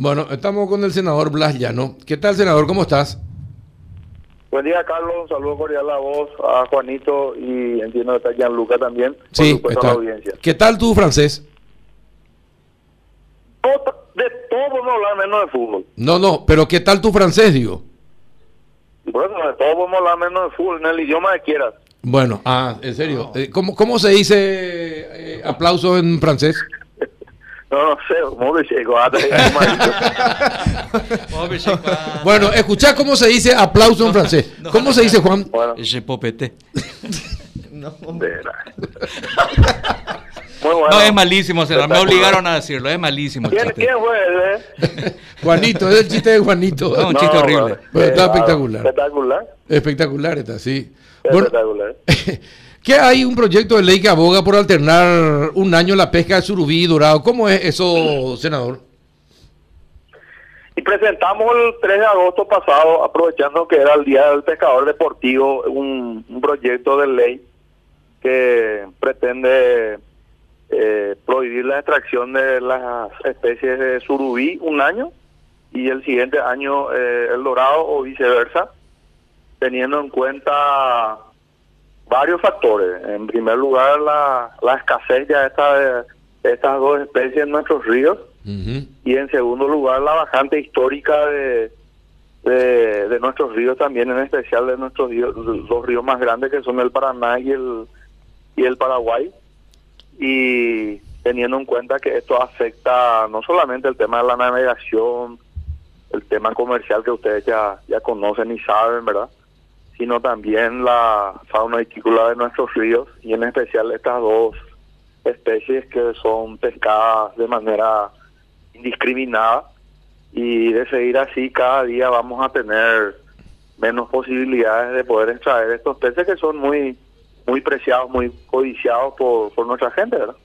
Bueno, estamos con el senador Blas Llano. ¿Qué tal, senador? ¿Cómo estás? Buen día, Carlos. Un saludo cordial a vos, a Juanito y entiendo que está Gianluca también. Sí, supuesto, está. a la audiencia. ¿Qué tal tu francés? De todo podemos hablar menos de fútbol. No, no, pero ¿qué tal tu francés, digo? Bueno, de todo podemos hablar menos de fútbol, en el idioma que quieras. Bueno, ah, en serio. Eh, ¿Cómo, cómo se dice eh, aplauso en francés? No, no sé, ¿cómo que llegó? Bueno, escuchá cómo se dice aplauso en francés. ¿Cómo se dice, Juan? Bueno, Je popete. verá. Bueno. No, es malísimo, senador. Me obligaron a decirlo. Es malísimo ¿Quién, quién fue ese? Juanito, es el chiste de Juanito. No, un chiste horrible. Pero está eh, espectacular. Espectacular. Espectacular está, sí. Bueno, Espectacular. ¿Qué hay un proyecto de ley que aboga por alternar un año la pesca de surubí y dorado? ¿Cómo es eso, senador? Y presentamos el 3 de agosto pasado, aprovechando que era el Día del Pescador Deportivo, un, un proyecto de ley que pretende eh, prohibir la extracción de las especies de surubí un año y el siguiente año eh, el dorado o viceversa, teniendo en cuenta varios factores. En primer lugar, la, la escasez ya de, de estas dos especies en nuestros ríos y en segundo lugar la bajante histórica de, de, de nuestros ríos también, en especial de nuestros ríos, los ríos más grandes que son el Paraná y el, y el Paraguay. Y teniendo en cuenta que esto afecta no solamente el tema de la navegación, el tema comercial que ustedes ya, ya conocen y saben, ¿verdad? Sino también la fauna vitícola de nuestros ríos y en especial estas dos especies que son pescadas de manera indiscriminada y de seguir así cada día vamos a tener menos posibilidades de poder extraer estos peces que son muy muy preciados, muy codiciados por, por nuestra gente, ¿verdad?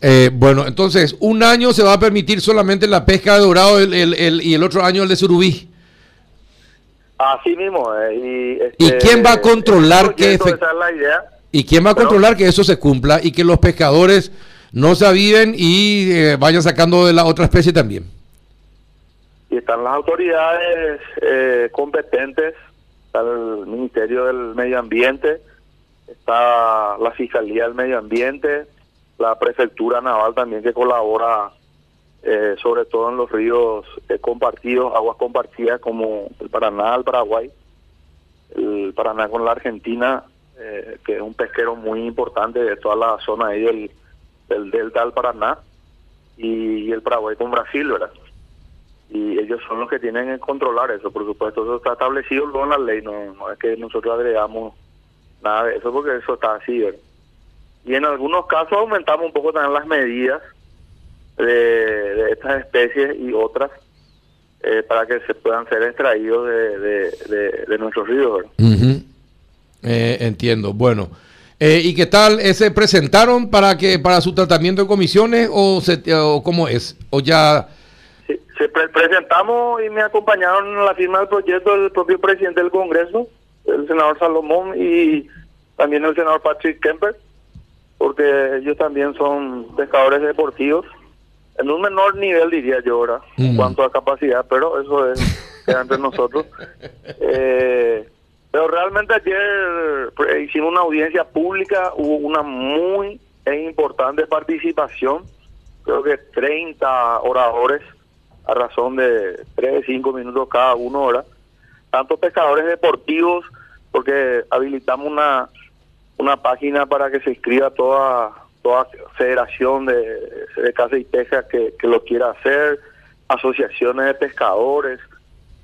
Eh, bueno, entonces, un año se va a permitir solamente la pesca de dorado el- el- el- y el otro año el de surubí. Así mismo. eh, y, ¿Y este, quién va a controlar que efect- la idea. ¿Y quién va a Pero- controlar que eso se cumpla y que los pescadores no se aviven y eh, vayan sacando de la otra especie también? y están las autoridades eh, competentes, está el Ministerio del Medio Ambiente, está la Fiscalía del Medio Ambiente, la Prefectura Naval también que colabora eh, sobre todo en los ríos eh, compartidos, aguas compartidas como el Paraná, el Paraguay, el Paraná con la Argentina, eh, que es un pesquero muy importante de toda la zona ahí del, del delta del Paraná, y el Paraguay con Brasil, ¿verdad? Y ellos son los que tienen que controlar eso, por supuesto, eso está establecido en la ley, no, es que nosotros agregamos nada de eso porque eso está así. Y en algunos casos aumentamos un poco también las medidas de, estas especies y otras eh, para que se puedan ser extraídos de, de, nuestros ríos. Eh, entiendo. Bueno. Eh, ¿Y qué tal? Eh, ¿Se presentaron para que para su tratamiento en comisiones o, se, o cómo es? ¿O ya...? Sí, se pre- presentamos y me acompañaron en la firma del proyecto el propio presidente del Congreso, el senador Salomón y también el senador Patrick Kemper, porque ellos también son pescadores deportivos, en un menor nivel diría yo ahora, en Mm. cuanto a capacidad, pero eso es queda entre nosotros. Eh, pero realmente ayer pre- hicimos una audiencia pública, hubo una muy e importante participación, creo que 30 oradores a razón de 3, 5 minutos cada uno hora, tanto pescadores deportivos, porque habilitamos una, una página para que se inscriba toda toda federación de, de caza y pesca que, que lo quiera hacer, asociaciones de pescadores,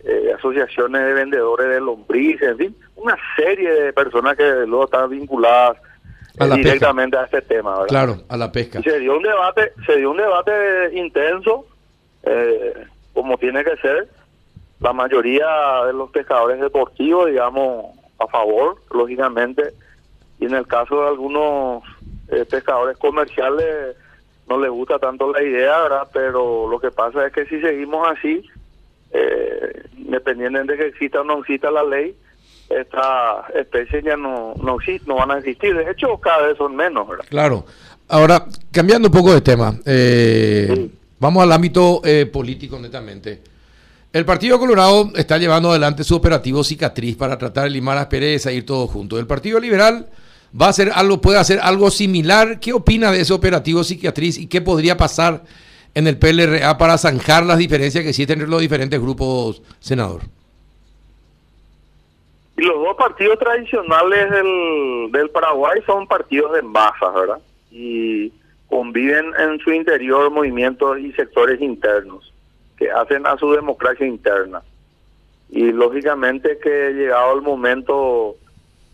eh, asociaciones de vendedores de lombrices, en fin, una serie de personas que luego están vinculadas A eh, pesca. directamente a este tema. ¿verdad? Claro, a la pesca. Y se dio un debate, se dio un debate intenso, eh, como tiene que ser. La mayoría de los pescadores deportivos, digamos, a favor, lógicamente, y en el caso de algunos eh, pescadores comerciales no les gusta tanto la idea, ¿verdad? Pero lo que pasa es que si seguimos así, eh, independientemente de que exista o no exista la ley, estas especies ya no, no, no van a existir. De hecho, cada vez son menos, ¿verdad? Claro. Ahora, cambiando un poco de tema, eh, Sí. Vamos al ámbito eh, político netamente. El Partido Colorado está llevando adelante su operativo cicatriz para tratar de limar las perezas ir todos juntos. El Partido Liberal va a hacer algo, puede hacer algo similar. ¿Qué opina de ese operativo cicatriz y qué podría pasar en el PLRA para zanjar las diferencias que existen entre los diferentes grupos, senador? Y los dos partidos tradicionales del, del Paraguay son partidos de masas, ¿verdad? Y conviven en su interior movimientos y sectores internos que hacen a su democracia interna. Y lógicamente que llegado el momento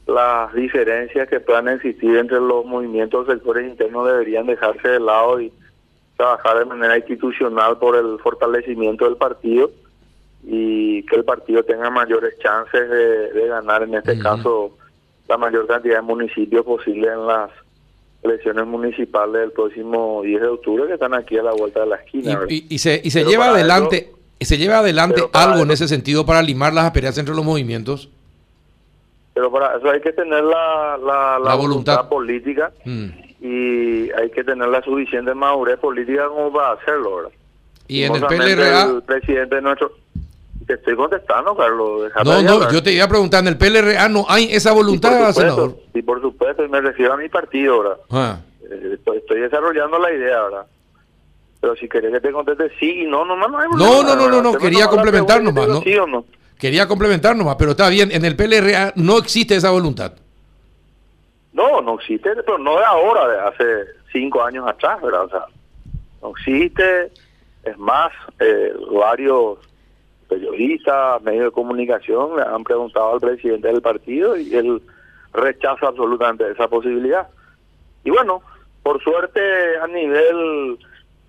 las diferencias que puedan existir entre los movimientos sectores internos deberían dejarse de lado y trabajar de manera institucional por el fortalecimiento del partido y que el partido tenga mayores chances de, ganar, en este caso, la mayor cantidad de municipios posible en las elecciones municipales del próximo 10 de octubre que están aquí a la vuelta de la esquina. Y, se, y se lleva adelante, se lleva adelante algo en ese sentido para limar las asperezas entre los movimientos. Pero para eso hay que tener la, la, voluntad. política mm. y hay que tener la suficiente madurez política como para hacerlo. ¿verdad? Y en el PLRA... El presidente nuestro... Te estoy contestando, Carlos. No, no, yo te iba a preguntar, en el PLRA no hay esa voluntad, senador. Sí, por supuesto, y me refiero a mi partido, ¿verdad? Ah. Eh, estoy, desarrollando la idea, ¿verdad? Pero si querés que te conteste sí y no, no, no, no hay No, no, no, no, no, quería complementar nomás, ¿no? Sí o no. Quería complementar nomás, pero está bien, en el PLRA no existe esa voluntad. No, no existe, pero no de ahora, de hace cinco años atrás, ¿verdad? O sea, no existe, es más, eh, varios periodistas, medios de comunicación le han preguntado al presidente del partido y él rechaza absolutamente esa posibilidad. Y bueno, por suerte a nivel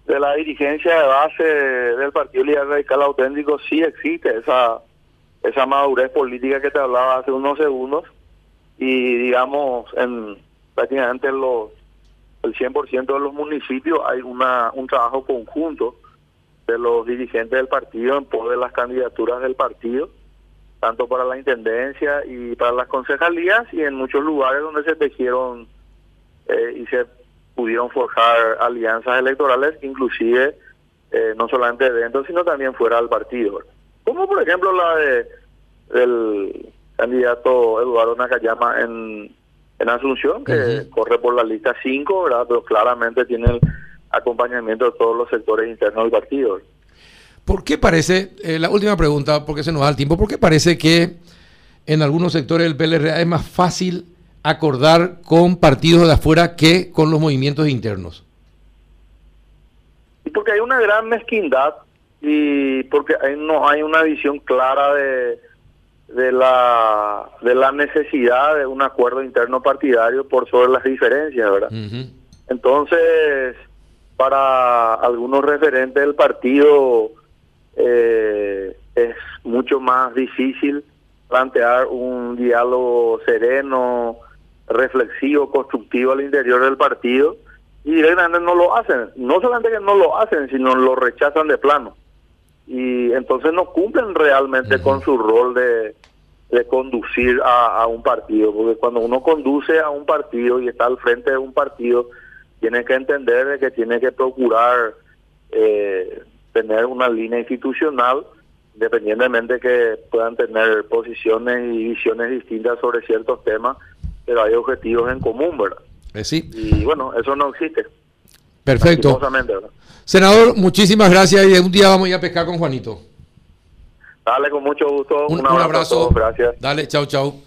de la dirigencia de base del Partido Liberal Radical Auténtico sí existe esa esa madurez política que te hablaba hace unos segundos y digamos en prácticamente los el 100% de los municipios hay una un trabajo conjunto de los dirigentes del partido en pos de las candidaturas del partido tanto para la intendencia y para las concejalías y en muchos lugares donde se tejieron eh, y se pudieron forjar alianzas electorales inclusive eh, no solamente dentro sino también fuera del partido como por ejemplo la de del candidato Eduardo Nakayama en, en Asunción, que corre por la lista 5, ¿verdad? pero claramente tiene el acompañamiento de todos los sectores internos del partido. ¿Por qué parece, eh, la última pregunta, porque se nos da el tiempo, ¿por qué parece que en algunos sectores del PLRA es más fácil acordar con partidos de afuera que con los movimientos internos? Y porque hay una gran mezquindad y porque no hay una visión clara de, de la de la necesidad de un acuerdo interno partidario por sobre las diferencias, ¿verdad? Entonces, para algunos referentes del partido eh, es mucho más difícil plantear un diálogo sereno, reflexivo, constructivo al interior del partido y directamente no lo hacen. No solamente que no lo hacen, sino lo rechazan de plano y entonces no cumplen realmente con su rol de, conducir a, un partido, porque cuando uno conduce a un partido y está al frente de un partido, tiene que entender de que tiene que procurar eh, tener una línea institucional, independientemente que puedan tener posiciones y visiones distintas sobre ciertos temas, pero hay objetivos en común, ¿verdad? Eh, sí. Y bueno, eso no existe. Perfecto. Senador, muchísimas gracias y un día vamos a ir a pescar con Juanito. Dale, con mucho gusto. Un, abrazo. Gracias. Dale, chao, chao.